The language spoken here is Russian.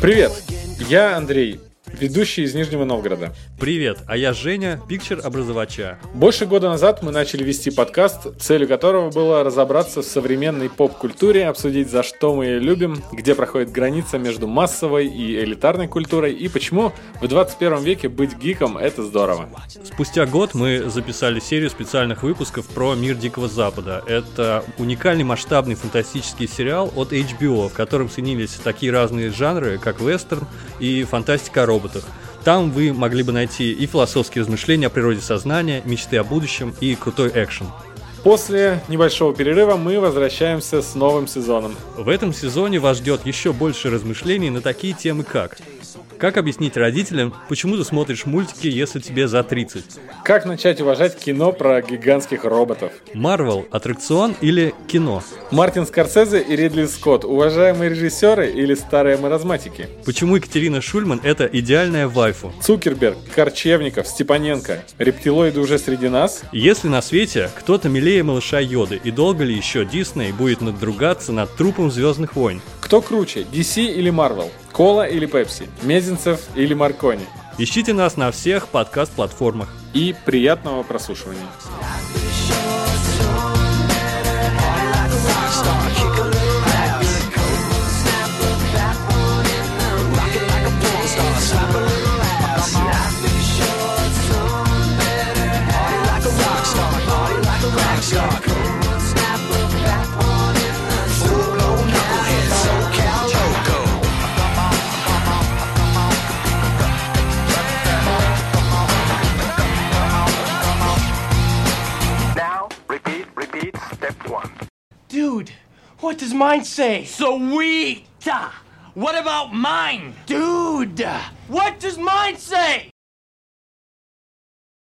Привет, я Андрей, ведущий из Нижнего Новгорода. Привет, а я Женя, пикчер-образовача. Больше года назад мы начали вести подкаст, целью которого было разобраться в современной поп-культуре, обсудить, за что мы ее любим, где проходит граница между массовой и элитарной культурой, и почему в 21 веке быть гиком – это здорово. Спустя год мы записали серию специальных выпусков про мир Дикого Запада. Это уникальный масштабный фантастический сериал от HBO, в котором соединились такие разные жанры, как вестерн и фантастика о роботах – там вы могли бы найти и философские размышления о природе сознания, мечты о будущем и крутой экшен. После небольшого перерыва мы возвращаемся с новым сезоном. В этом сезоне вас ждет еще больше размышлений на такие темы, как как объяснить родителям, почему ты смотришь мультики, если тебе за 30? Как начать уважать кино про гигантских роботов? Марвел – аттракцион или кино? Мартин Скорсезе и Ридли Скотт – уважаемые режиссеры или старые маразматики? Почему Екатерина Шульман – это идеальная вайфу? Цукерберг, Корчевников, Степаненко – рептилоиды уже среди нас? Если на свете кто-то милее малыша Йоды, и долго ли еще Дисней будет надругаться над трупом Звездных войн? Кто круче, DC или Marvel? Кола или Пепси? Мезенцев или Маркони? Ищите нас на всех подкаст-платформах. И приятного прослушивания. Dude, what does mine say? Sweet! What about mine? Dude, what does mine say?